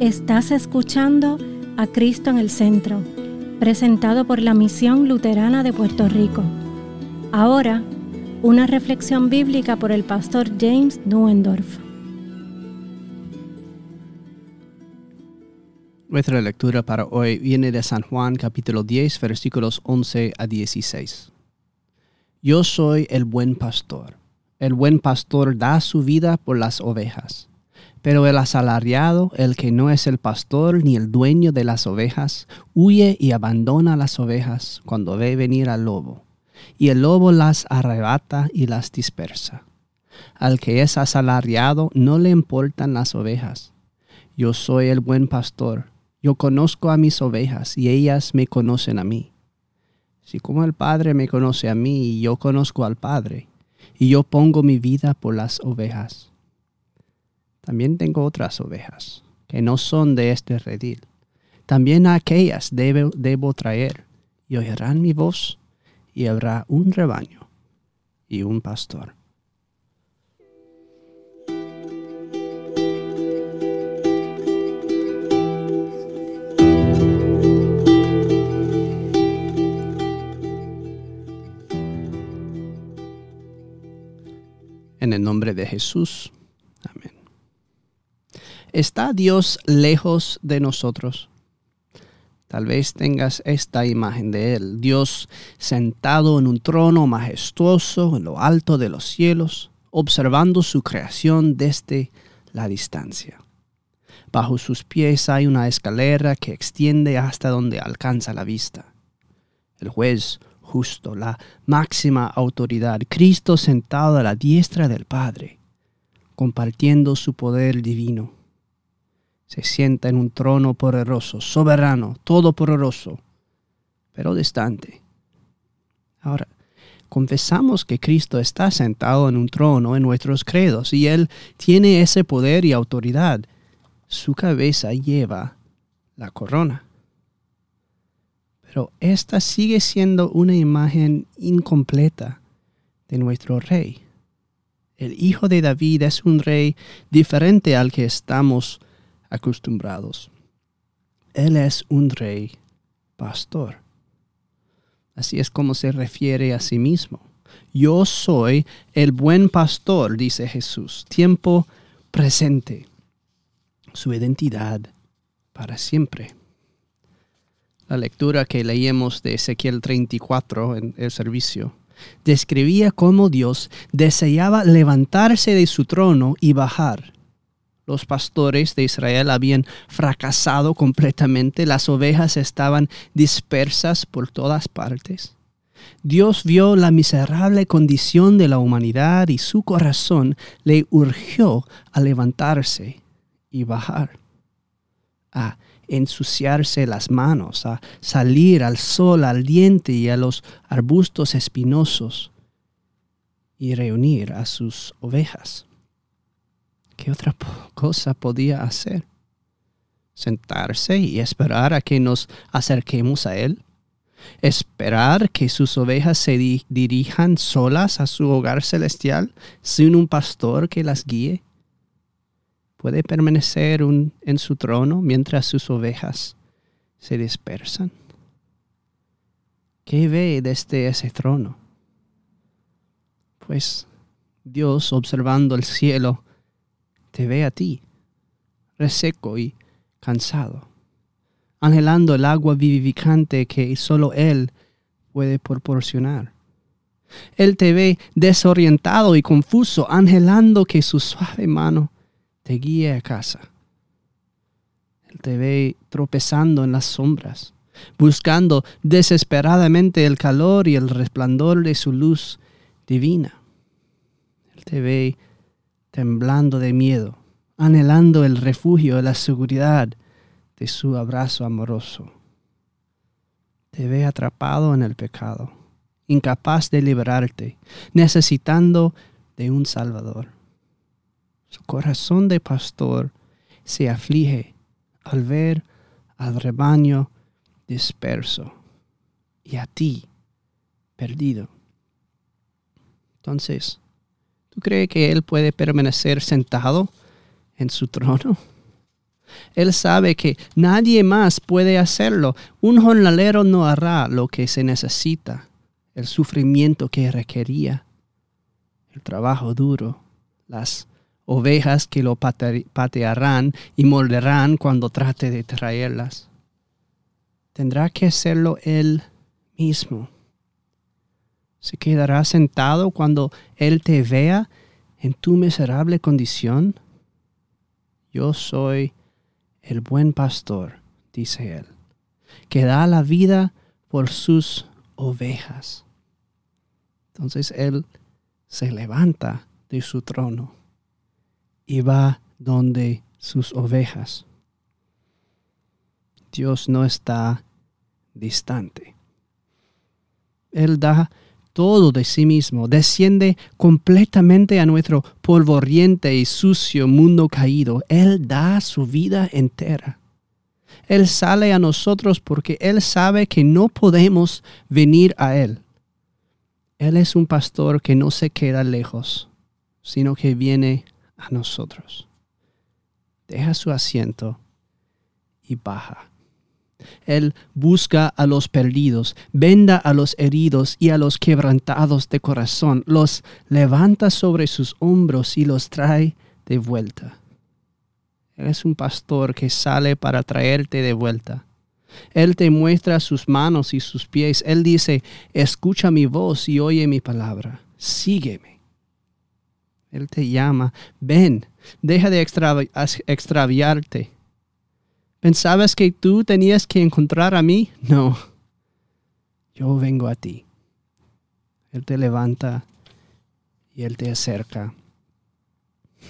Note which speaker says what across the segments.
Speaker 1: Estás escuchando a Cristo en el Centro, presentado por la Misión Luterana de Puerto Rico. Ahora, una reflexión bíblica por el pastor James Nuendorf.
Speaker 2: Nuestra lectura para hoy viene de San Juan capítulo 10 versículos 11 a 16. Yo soy el buen pastor. El buen pastor da su vida por las ovejas. Pero el asalariado, el que no es el pastor ni el dueño de las ovejas, huye y abandona las ovejas cuando ve venir al lobo, y el lobo las arrebata y las dispersa. Al que es asalariado no le importan las ovejas. Yo soy el buen pastor, yo conozco a mis ovejas y ellas me conocen a mí. Si como el Padre me conoce a mí y yo conozco al Padre, y yo pongo mi vida por las ovejas. También tengo otras ovejas que no son de este redil. También a aquellas debo, debo traer, y oirán mi voz, y habrá un rebaño y un pastor. En el nombre de Jesús. ¿Está Dios lejos de nosotros? Tal vez tengas esta imagen de Él, Dios sentado en un trono majestuoso en lo alto de los cielos, observando su creación desde la distancia. Bajo sus pies hay una escalera que extiende hasta donde alcanza la vista. El juez justo, la máxima autoridad, Cristo sentado a la diestra del Padre, compartiendo su poder divino se sienta en un trono poderoso, soberano, todopoderoso, pero distante. Ahora, confesamos que Cristo está sentado en un trono en nuestros credos y Él tiene ese poder y autoridad. Su cabeza lleva la corona. Pero esta sigue siendo una imagen incompleta de nuestro rey. El hijo de David es un rey diferente al que estamos acostumbrados. Él es un rey pastor. Así es como se refiere a sí mismo. Yo soy el buen pastor, dice Jesús, tiempo presente, su identidad para siempre. La lectura que leímos de Ezequiel 34 en el servicio describía cómo Dios deseaba levantarse de su trono y bajar los pastores de Israel habían fracasado completamente, las ovejas estaban dispersas por todas partes. Dios vio la miserable condición de la humanidad y su corazón le urgió a levantarse y bajar, a ensuciarse las manos, a salir al sol ardiente y a los arbustos espinosos y reunir a sus ovejas. ¿Qué otra cosa podía hacer? ¿Sentarse y esperar a que nos acerquemos a Él? ¿Esperar que sus ovejas se dirijan solas a su hogar celestial sin un pastor que las guíe? ¿Puede permanecer en su trono mientras sus ovejas se dispersan? ¿Qué ve desde ese trono? Pues Dios observando el cielo te ve a ti, reseco y cansado, anhelando el agua vivificante que solo Él puede proporcionar. Él te ve desorientado y confuso, anhelando que su suave mano te guíe a casa. Él te ve tropezando en las sombras, buscando desesperadamente el calor y el resplandor de su luz divina. Él te ve temblando de miedo, anhelando el refugio la seguridad de su abrazo amoroso. Te ve atrapado en el pecado, incapaz de liberarte, necesitando de un Salvador. Su corazón de pastor se aflige al ver al rebaño disperso y a ti perdido. Entonces, ¿Tú crees que Él puede permanecer sentado en su trono? Él sabe que nadie más puede hacerlo. Un jornalero no hará lo que se necesita, el sufrimiento que requería, el trabajo duro, las ovejas que lo patearán y morderán cuando trate de traerlas. Tendrá que hacerlo él mismo. Se quedará sentado cuando él te vea en tu miserable condición. Yo soy el buen pastor, dice él, que da la vida por sus ovejas. Entonces él se levanta de su trono y va donde sus ovejas. Dios no está distante. Él da todo de sí mismo, desciende completamente a nuestro polvoriente y sucio mundo caído. Él da su vida entera. Él sale a nosotros porque Él sabe que no podemos venir a Él. Él es un pastor que no se queda lejos, sino que viene a nosotros. Deja su asiento y baja. Él busca a los perdidos, venda a los heridos y a los quebrantados de corazón, los levanta sobre sus hombros y los trae de vuelta. Él es un pastor que sale para traerte de vuelta. Él te muestra sus manos y sus pies. Él dice, escucha mi voz y oye mi palabra. Sígueme. Él te llama, ven, deja de extraviarte ¿Pensabas que tú tenías que encontrar a mí? No, yo vengo a ti. Él te levanta y Él te acerca.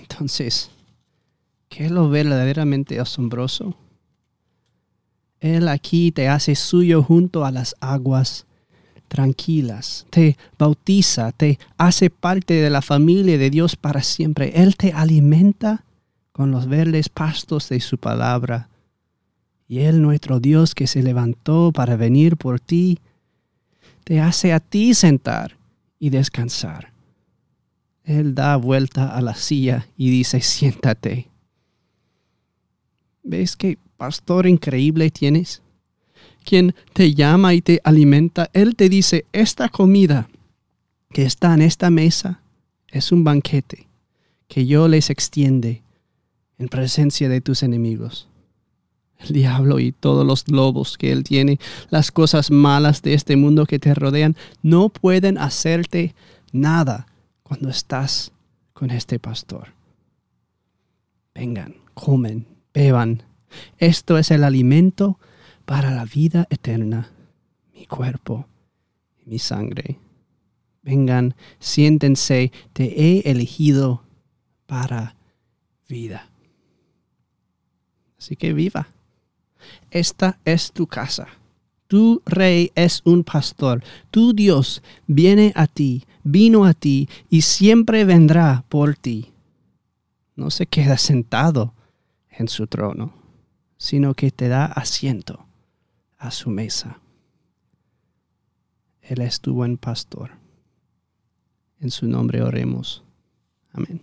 Speaker 2: Entonces, ¿qué es lo verdaderamente asombroso? Él aquí te hace suyo junto a las aguas tranquilas, te bautiza, te hace parte de la familia de Dios para siempre. Él te alimenta con los verdes pastos de su palabra y Él, nuestro Dios que se levantó para venir por ti, te hace a ti sentar y descansar. Él da vuelta a la silla y dice, siéntate. ¿Ves qué pastor increíble tienes? Quien te llama y te alimenta, Él te dice, esta comida que está en esta mesa es un banquete que yo les extiende en presencia de tus enemigos el diablo y todos los lobos que él tiene, las cosas malas de este mundo que te rodean, no pueden hacerte nada cuando estás con este pastor. Vengan, comen, beban. Esto es el alimento para la vida eterna, mi cuerpo y mi sangre. Vengan, siéntense, te he elegido para vida. Así que viva. Esta es tu casa. Tu rey es un pastor. Tu Dios viene a ti, vino a ti y siempre vendrá por ti. No se queda sentado en su trono, sino que te da asiento a su mesa. Él es tu buen pastor. En su nombre oremos. Amén.